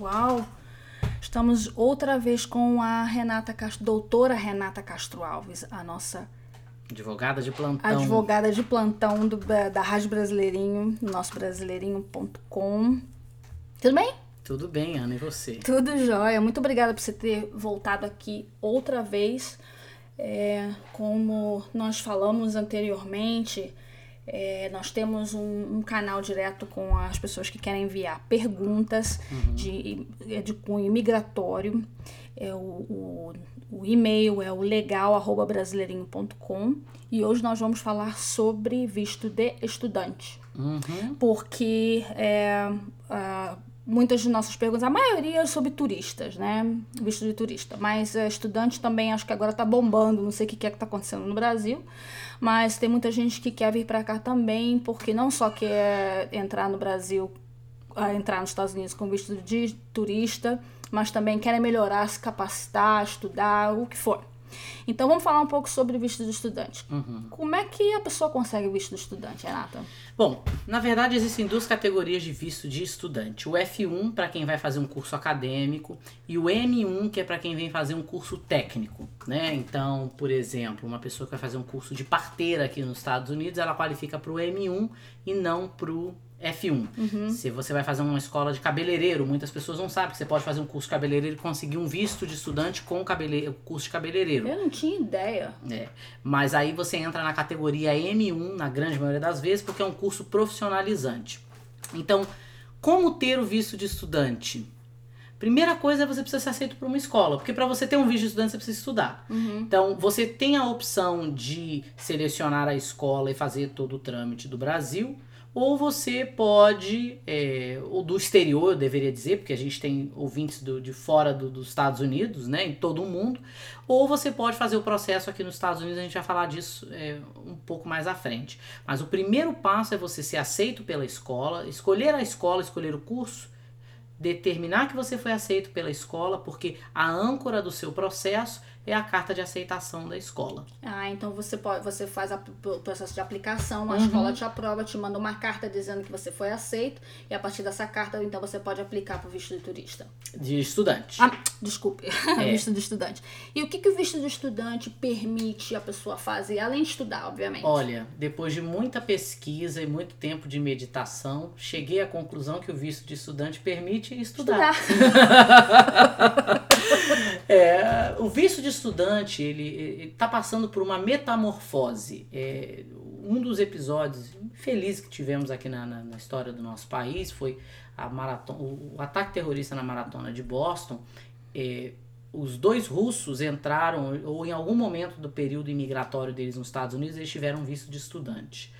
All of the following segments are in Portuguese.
pessoal. Estamos outra vez com a Renata Castro, doutora Renata Castro Alves, a nossa advogada de plantão. Advogada de plantão do, da Rádio Brasileirinho, nosso brasileirinho.com. Tudo bem? Tudo bem, Ana, e você? Tudo jóia. Muito obrigada por você ter voltado aqui outra vez. É, como nós falamos anteriormente, é, nós temos um, um, canal direto com as pessoas que querem enviar perguntas uhum. de, é, de cunho migratório. É, o, o, o e-mail é o legal@brasileirinho.com e hoje nós vamos falar sobre visto de estudante. Uhum. Porque é, muitas de nossas perguntas, a maioria é sobre turistas, né? Visto de turista. Mas é, estudante também acho que agora tá bombando, não sei o que é que tá acontecendo no Brasil. Mas tem muita gente que quer vir para cá também, porque não só quer entrar no Brasil, entrar nos Estados Unidos com visto de turista, mas também querem melhorar, se capacitar, estudar, o que for. Então vamos falar um pouco sobre visto de estudante. Uhum. Como é que a pessoa consegue o visto de estudante, Renata? Bom, na verdade existem duas categorias de visto de estudante. O F1 para quem vai fazer um curso acadêmico e o M1 que é para quem vem fazer um curso técnico, né? Então, por exemplo, uma pessoa que vai fazer um curso de parteira aqui nos Estados Unidos, ela qualifica para o M1 e não para o F1. Uhum. Se você vai fazer uma escola de cabeleireiro, muitas pessoas não sabem que você pode fazer um curso de cabeleireiro e conseguir um visto de estudante com cabele... curso de cabeleireiro. Eu não tinha ideia. É. Mas aí você entra na categoria M1, na grande maioria das vezes, porque é um curso profissionalizante. Então, como ter o visto de estudante? Primeira coisa é você precisa ser aceito por uma escola, porque para você ter um visto de estudante você precisa estudar. Uhum. Então você tem a opção de selecionar a escola e fazer todo o trâmite do Brasil, ou você pode, é, ou do exterior, eu deveria dizer, porque a gente tem ouvintes do, de fora do, dos Estados Unidos, né, em todo o mundo, ou você pode fazer o processo aqui nos Estados Unidos, a gente vai falar disso é, um pouco mais à frente. Mas o primeiro passo é você ser aceito pela escola, escolher a escola, escolher o curso, determinar que você foi aceito pela escola, porque a âncora do seu processo é a carta de aceitação da escola. Ah, então você pode, você faz a, o processo de aplicação, a uhum. escola te aprova, te manda uma carta dizendo que você foi aceito e a partir dessa carta então você pode aplicar para o visto de turista. De estudante. Ah, desculpe, é. visto de estudante. E o que, que o visto de estudante permite a pessoa fazer além de estudar, obviamente? Olha, depois de muita pesquisa e muito tempo de meditação, cheguei à conclusão que o visto de estudante permite estudar. estudar. é, o visto de estudante, ele está passando por uma metamorfose. É, um dos episódios felizes que tivemos aqui na, na, na, história do nosso país foi a maratona, o, o ataque terrorista na maratona de Boston. É, os dois russos entraram, ou em algum momento do período imigratório deles nos Estados Unidos, eles tiveram visto de estudante.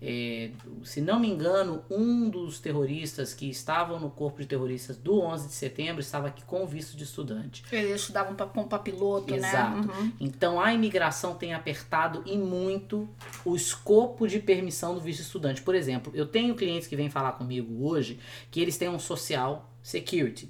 É, se não me engano, um dos terroristas que estavam no corpo de terroristas do 11 de setembro estava aqui com visto de estudante. Eles estudavam para piloto, Exato. né? Uhum. Então a imigração tem apertado e muito o escopo de permissão do visto de estudante. Por exemplo, eu tenho clientes que vêm falar comigo hoje que eles têm um social security,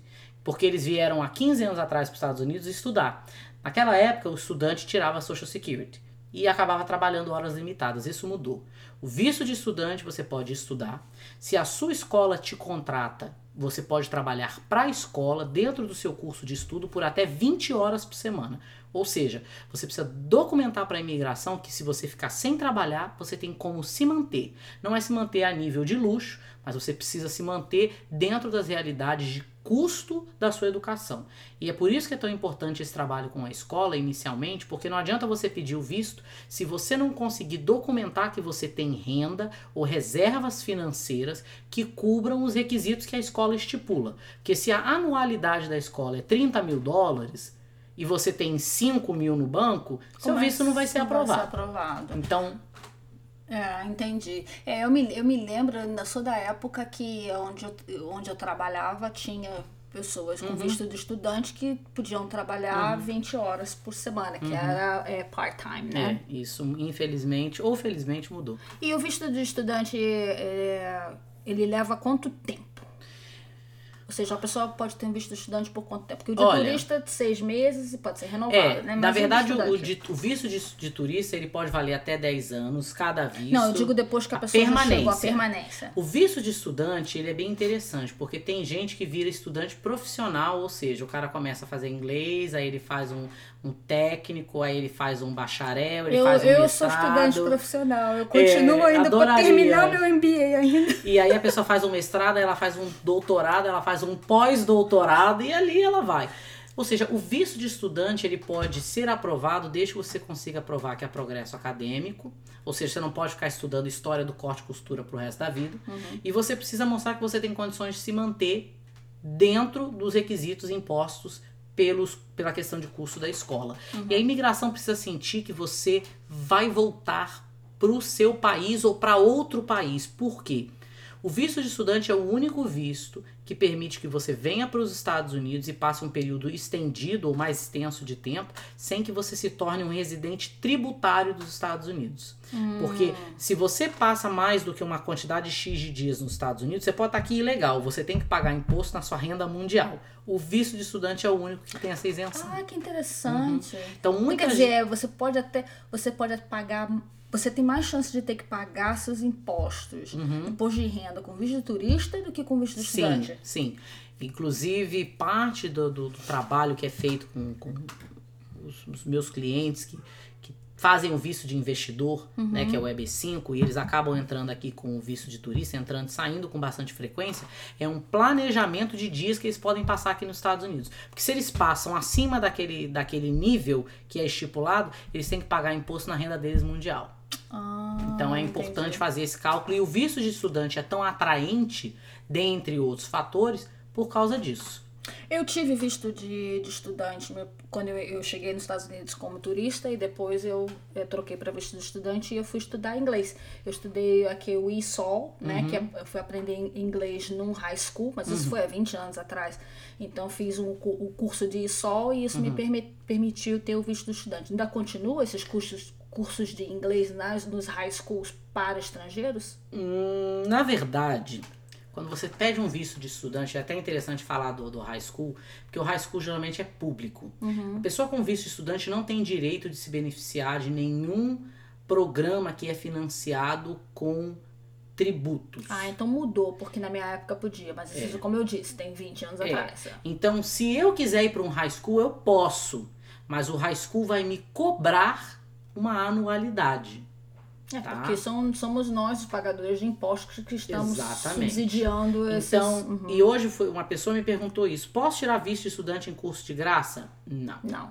porque eles vieram há 15 anos atrás para os Estados Unidos estudar. Naquela época, o estudante tirava social security e acabava trabalhando horas limitadas. Isso mudou. O visto de estudante você pode estudar. Se a sua escola te contrata, você pode trabalhar para a escola dentro do seu curso de estudo por até 20 horas por semana. Ou seja, você precisa documentar para a imigração que se você ficar sem trabalhar, você tem como se manter. Não é se manter a nível de luxo, mas você precisa se manter dentro das realidades de custo da sua educação. E é por isso que é tão importante esse trabalho com a escola inicialmente, porque não adianta você pedir o visto se você não conseguir documentar que você tem renda ou reservas financeiras que cubram os requisitos que a escola estipula. Porque se a anualidade da escola é 30 mil dólares, e você tem 5 mil no banco, seu visto não vai ser aprovado. Vai ser aprovado. Então. É, entendi. É, eu, me, eu me lembro, ainda sou da época que onde eu, onde eu trabalhava tinha pessoas com uhum. visto de estudante que podiam trabalhar uhum. 20 horas por semana, que uhum. era é, part-time, né? É, isso infelizmente ou felizmente mudou. E o visto de estudante, é, ele leva quanto tempo? Ou seja, a pessoa pode ter um visto de estudante por quanto tempo? Porque o de Olha, turista de seis meses e pode ser renovado, é, né? Mas na verdade, o, de, o, visto de, de, turista ele pode valer até 10 anos, cada visto. Não, eu digo depois que a, a pessoa permanência. chegou à permanência. O visto de estudante, ele é bem interessante, porque tem gente que vira estudante profissional, ou seja, o cara começa a fazer inglês, aí ele faz um, um técnico, aí ele faz um bacharel, ele eu, faz um eu mestrado. Sou estudante profissional, eu continuo é, ainda para terminar meu MBA ainda. E aí a pessoa faz um mestrado, ela faz um doutorado, ela faz um pós-doutorado e ali ela vai. Ou seja, o visto de estudante ele pode ser aprovado desde que você consiga provar que é progresso acadêmico, ou seja, você não pode ficar estudando história do corte e costura pro resto da vida, uhum. e você precisa mostrar que você tem condições de se manter dentro dos requisitos impostos pelos, pela questão de curso da escola. Uhum. E a imigração precisa sentir que você vai voltar para o seu país ou para outro país. Por quê? O visto de estudante é o único visto que permite que você venha para os Estados Unidos e passe um período estendido ou mais extenso de tempo sem que você se torne um residente tributário dos Estados Unidos. Hum. Porque se você passa mais do que uma quantidade X de dias nos Estados Unidos, você pode estar aqui ilegal, você tem que pagar imposto na sua renda mundial. O visto de estudante é o único que tem essa isenção. Ah, que interessante. Uhum. Então, muita Quer dizer, você pode até você pode pagar você tem mais chance de ter que pagar seus impostos, uhum. imposto de renda com visto de turista do que com visto de estudante. Sim, sim. Inclusive, parte do, do, do trabalho que é feito com, com os, os, meus clientes que, que fazem o visto de investidor, uhum. né, que é o EB5, e eles acabam entrando aqui com o visto de turista, entrando e saindo com bastante frequência, é um planejamento de dias que eles podem passar aqui nos Estados Unidos. Porque se eles passam acima daquele, daquele nível que é estipulado, eles têm que pagar imposto na renda deles mundial. Ah, então é importante entendi. fazer esse cálculo. E o visto de estudante é tão atraente, dentre outros fatores, por causa disso. Eu tive visto de, de estudante quando eu, eu, cheguei nos Estados Unidos como turista e depois eu, eu troquei para visto de estudante e eu fui estudar inglês. Eu estudei aqui o ISOL, né, uhum. que é, eu fui aprender inglês num high school, mas isso uhum. foi há 20 anos atrás. Então fiz um, o curso de ISOL e isso uhum. me permitiu ter o visto de estudante. Ainda continua esses cursos cursos de inglês nas, nos high schools para estrangeiros? Hum, na verdade, quando você pede um visto de estudante, é até interessante falar do, do high school, porque o high school geralmente é público. Uhum. A pessoa com visto de estudante não tem direito de se beneficiar de nenhum programa que é financiado com tributos. Ah, então mudou, porque na minha época podia, mas isso, é. como eu disse, tem 20 anos é. atrás. Então, se eu quiser ir para um high school, eu posso, mas o high school vai me cobrar uma anualidade. É, tá? porque são, somos nós, os pagadores de impostos, que estamos Exatamente. subsidiando esses... Então, uhum. e hoje foi uma pessoa me perguntou isso. Posso tirar visto de estudante em curso de graça? Não. Não.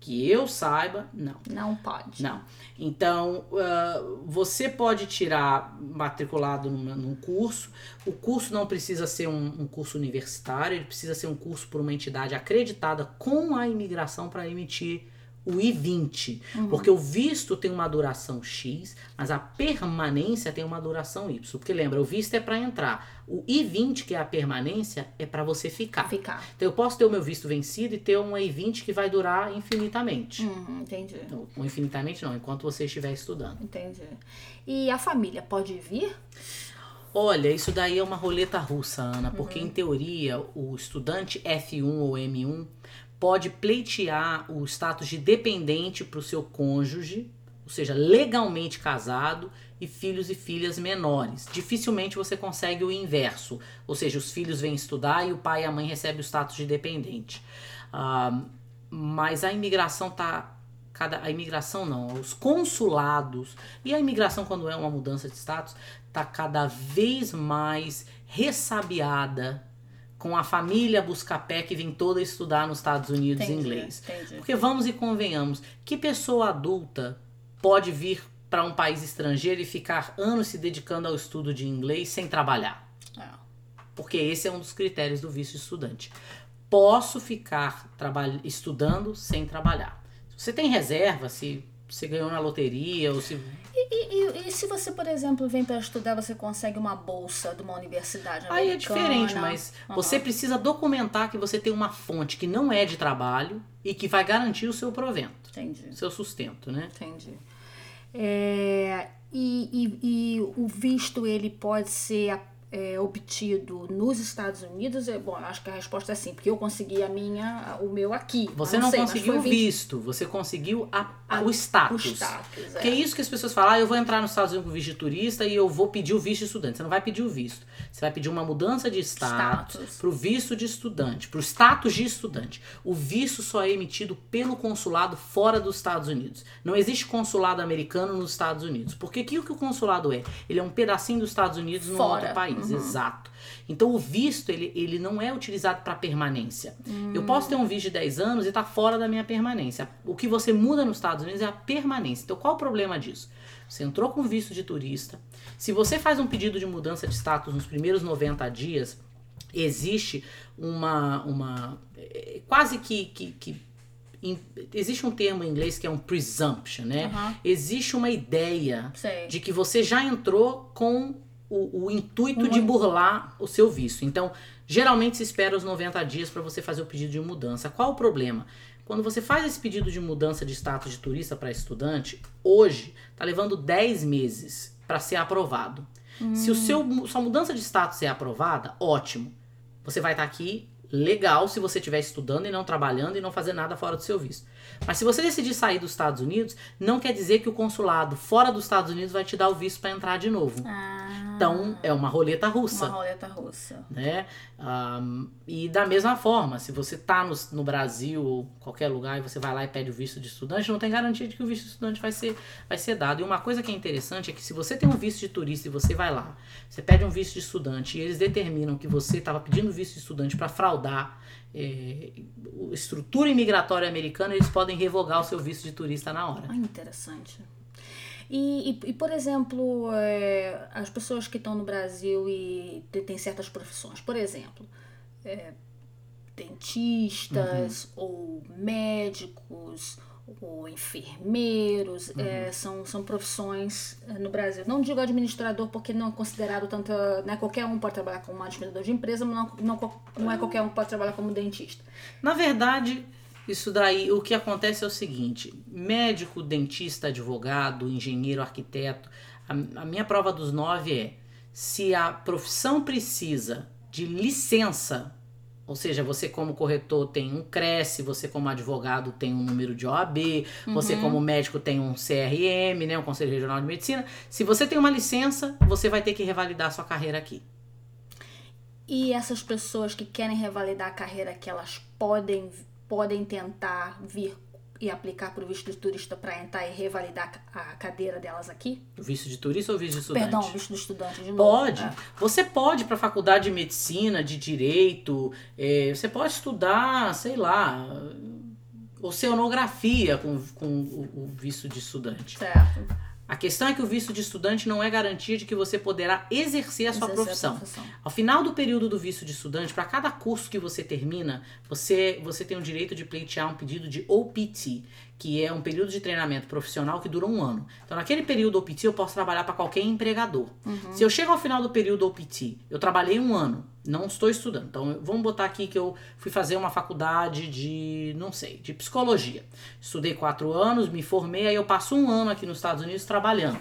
Que eu saiba, não. Não pode. Não. Então, uh, você pode tirar matriculado num, num, curso. O curso não precisa ser um, um curso universitário, ele precisa ser um curso por uma entidade acreditada com a imigração para emitir o I-20. Uhum. Porque o visto tem uma duração X, mas a permanência tem uma duração Y. Porque lembra, o visto é para entrar. O I-20, que é a permanência, é para você ficar. Ficar. Então eu posso ter o meu visto vencido e ter um I-20 que vai durar infinitamente. Uhum, entendi. Então, infinitamente não, enquanto você estiver estudando. Entendi. E a família pode vir? Olha, isso daí é uma roleta russa, Ana, porque uhum. em teoria o estudante F1 ou M1 pode pleitear o status de dependente para o seu cônjuge, ou seja, legalmente casado, e filhos e filhas menores. Dificilmente você consegue o inverso, ou seja, os filhos vêm estudar e o pai e a mãe recebem o status de dependente. Uh, mas a imigração tá cada a imigração não, os consulados e a imigração quando é uma mudança de status tá cada vez mais ressabiada com a família Buscapé que vem toda estudar nos Estados Unidos entendi, inglês. Entendi. Porque vamos e convenhamos, que pessoa adulta pode vir para um país estrangeiro e ficar anos se dedicando ao estudo de inglês sem trabalhar? É. Porque esse é um dos critérios do visto estudante. Posso ficar estudando sem trabalhar. Se você tem reserva, se você ganhou na loteria ou se e, e, e, se você, por exemplo, vem para estudar, você consegue uma bolsa de uma universidade americana? Aí é diferente, mas uhum. você precisa documentar que você tem uma fonte que não é de trabalho e que vai garantir o seu provento. Entendi. Seu sustento, né? Entendi. É, e, e, e o visto, ele pode ser é, obtido nos Estados Unidos, é, bom, acho que a resposta é sim, porque eu consegui a minha, o meu aqui. Você não, não sei, conseguiu o 20... visto, você conseguiu a, a, o status. O status, é. Que é isso que as pessoas falam, ah, eu vou entrar nos Estados Unidos com visto de turista e eu vou pedir o visto de estudante. Você não vai pedir o visto. Você vai pedir uma mudança de status, para o visto de estudante, para o status de estudante. O visto só é emitido pelo consulado fora dos Estados Unidos. Não existe consulado americano nos Estados Unidos. Porque o que o consulado é? Ele é um pedacinho dos Estados Unidos num outro país. Uhum. Exato. Então o visto, ele, ele não é utilizado para permanência. Hum. Eu posso ter um visto de 10 anos e tá fora da minha permanência. O que você muda nos Estados Unidos é a permanência. Então qual o problema disso? Você entrou com visto de turista. Se você faz um pedido de mudança de status nos primeiros 90 dias, existe uma. uma é, quase que, que, que existe um termo em inglês que é um presumption, né? Uhum. Existe uma ideia Sei. de que você já entrou com o, o intuito de burlar o seu visto. Então, geralmente se espera os 90 dias para você fazer o pedido de mudança. Qual o problema? Quando você faz esse pedido de mudança de status de turista para estudante, hoje está levando 10 meses para ser aprovado. Hum. Se o seu, sua mudança de status é aprovada, ótimo. Você vai estar tá aqui legal se você estiver estudando e não trabalhando e não fazer nada fora do seu visto. Mas se você decidir sair dos Estados Unidos, não quer dizer que o consulado fora dos Estados Unidos vai te dar o visto para entrar de novo. Ah. Então é uma roleta russa. Uma roleta russa. Né? Um, e da mesma forma, se você tá no, no Brasil ou qualquer lugar e você vai lá e pede o visto de estudante, não tem garantia de que o visto de estudante vai ser, vai ser dado. E uma coisa que é interessante é que se você tem um visto de turista e você vai lá, você pede um visto de estudante e eles determinam que você estava pedindo visto de estudante para fraudar é, estrutura imigratória americana, eles podem revogar o seu visto de turista na hora. Ah, interessante. E, e, e, por exemplo, é, as pessoas que estão no Brasil e têm certas profissões, por exemplo, é, dentistas uhum. ou médicos ou enfermeiros, uhum. é, são, são profissões no Brasil. Não digo administrador porque não é considerado tanto, né, qualquer um pode trabalhar como administrador de empresa, mas não, não, não é qualquer um que pode trabalhar como dentista. Na verdade, isso daí, o que acontece é o seguinte: médico, dentista, advogado, engenheiro, arquiteto. A, a minha prova dos nove é: se a profissão precisa de licença, ou seja, você como corretor tem um CRESSE, você como advogado tem um número de OAB, uhum. você como médico tem um CRM, né, um Conselho Regional de Medicina. Se você tem uma licença, você vai ter que revalidar a sua carreira aqui. E essas pessoas que querem revalidar a carreira que elas podem podem tentar vir e aplicar para o visto de turista para entrar e revalidar a cadeira delas aqui? Visto de turista ou visto de estudante? Perdão, visto de estudante de novo. Pode. É. Você pode para a faculdade de medicina, de direito, é, você pode estudar, sei lá, oceanografia com, com o, o visto de estudante. Certo. A questão é que o visto de estudante não é garantia de que você poderá exercer a sua exercer profissão. A profissão. Ao final do período do visto de estudante, para cada curso que você termina, você, você tem o direito de pleitear um pedido de OPT, que é um período de treinamento profissional que dura um ano. Então, naquele período OPT, eu posso trabalhar para qualquer empregador. Uhum. Se eu chego ao final do período OPT, eu trabalhei um ano, não estou estudando. Então, vamos botar aqui que eu fui fazer uma faculdade de, não sei, de psicologia. Estudei quatro anos, me formei, aí eu passo um ano aqui nos Estados Unidos trabalhando.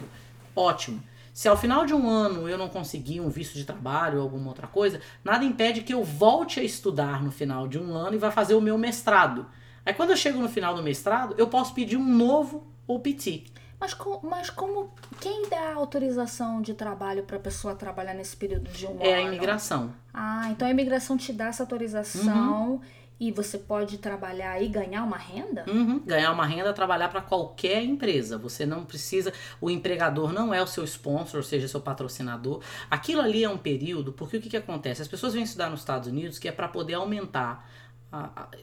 Ótimo. Se ao final de um ano eu não conseguir um visto de trabalho ou alguma outra coisa, nada impede que eu volte a estudar no final de um ano e vá fazer o meu mestrado. Aí quando eu chego no final do mestrado, eu posso pedir um novo OPT. Mas, mas como quem dá autorização de trabalho para a pessoa trabalhar nesse período de um é ano? É a imigração. Ah, então a imigração te dá essa autorização uhum. e você pode trabalhar e ganhar uma renda? Uhum. Ganhar uma renda, trabalhar para qualquer empresa. Você não precisa, o empregador não é o seu sponsor, ou seja, seu patrocinador. Aquilo ali é um período, porque o que, que acontece? As pessoas vêm estudar nos Estados Unidos que é para poder aumentar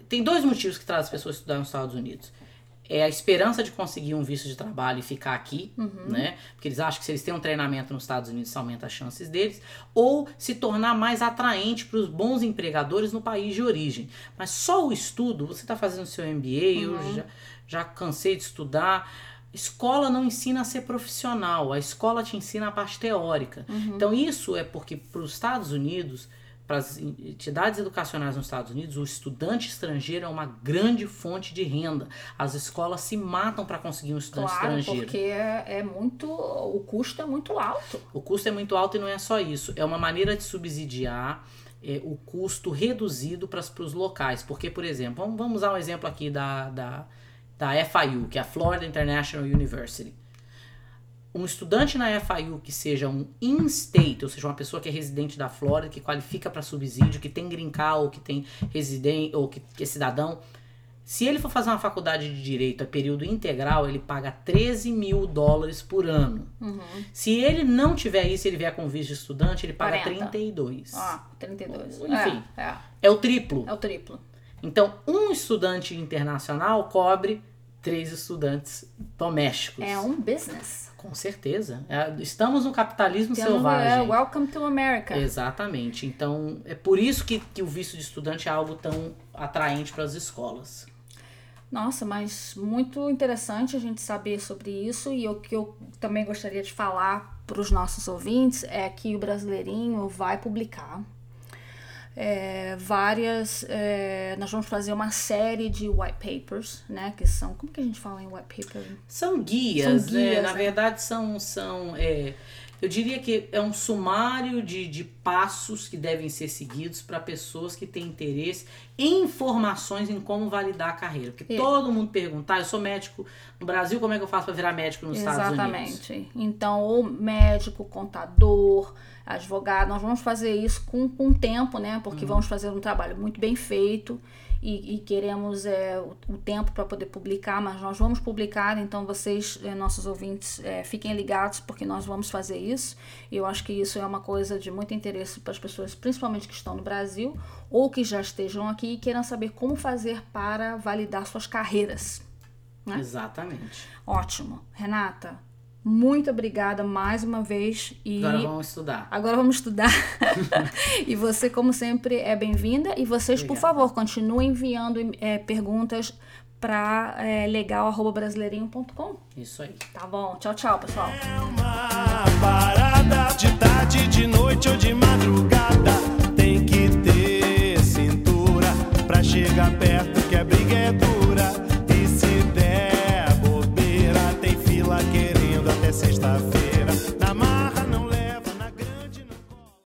tem dois motivos que traz as pessoas a estudar nos Estados Unidos. É a esperança de conseguir um visto de trabalho e ficar aqui, uhum. né? Porque eles acham que se eles têm um treinamento nos Estados Unidos, isso aumenta as chances deles. Ou se tornar mais atraente para os bons empregadores no país de origem. Mas só o estudo, você está fazendo seu MBA, uhum. eu já, já cansei de estudar. Escola não ensina a ser profissional, a escola te ensina a parte teórica. Uhum. Então, isso é porque para os Estados Unidos para as entidades educacionais nos Estados Unidos, o estudante estrangeiro é uma grande fonte de renda. As escolas se matam para conseguir um estudante claro, estrangeiro. Porque é, é muito. O custo é muito alto. O custo é muito alto e não é só isso. É uma maneira de subsidiar é, o custo reduzido para os locais. Porque, por exemplo, vamos, vamos usar um exemplo aqui da, da, da FIU, que é a Florida International University um estudante na FIU que seja um in-state, ou seja, uma pessoa que é residente da Flórida, que qualifica para subsídio, que tem green card, ou que tem residente, ou que, que é cidadão, se ele for fazer uma faculdade de direito a período integral, ele paga 13 mil dólares por ano. Uhum. Se ele não tiver isso, ele vier com visto de estudante, ele paga 40. 32. Ah, 32. Enfim, É, é, é o triplo. é o triplo. Então, um estudante internacional cobre três estudantes domésticos. É um business. Com certeza. É, estamos no capitalismo Temos- selvagem. É, welcome to America. Exatamente. Então, é por isso que, que o visto de estudante é algo tão atraente para as escolas. Nossa, mas muito interessante a gente saber sobre isso e o que eu também gostaria de falar para os nossos ouvintes é que o Brasileirinho vai publicar é, várias. é, nós vamos fazer uma série de white papers, né? Que são. Como que a gente fala em white paper? São guias, São né? guias, Na é. verdade, são. são é, eu diria que é um sumário de, de passos que devem ser seguidos para pessoas que têm interesse em informações em como validar a carreira. Porque todo mundo pergunta, ah, eu sou médico no Brasil, como é que eu faço para virar médico nos Estados Unidos? Exatamente. Então, ou médico, contador, advogado, nós vamos fazer isso com, com tempo, né? Porque Uhum. vamos fazer um trabalho muito bem feito e, e queremos é, o, o tempo para poder publicar, mas nós vamos publicar, então vocês, é, nossos ouvintes, é, fiquem ligados porque nós vamos fazer isso. Eu acho que isso é uma coisa de muito interesse para as pessoas, principalmente que estão no Brasil ou que já estejam aqui e queiram saber como fazer para validar suas carreiras. né? Exatamente. Ótimo. Renata, muito obrigada mais uma vez. E Agora vamos estudar. agora vamos estudar. e você, como sempre, é bem-vinda. E vocês, por Obrigado. favor, continuem enviando é, perguntas para é, legal.brasileirinho.com. Isso aí. Tá bom? Tchau, tchau, pessoal. Uma parada de tarde, de noite ou de madrugada. Tem que ter cintura pra chegar perto que a briga é dura.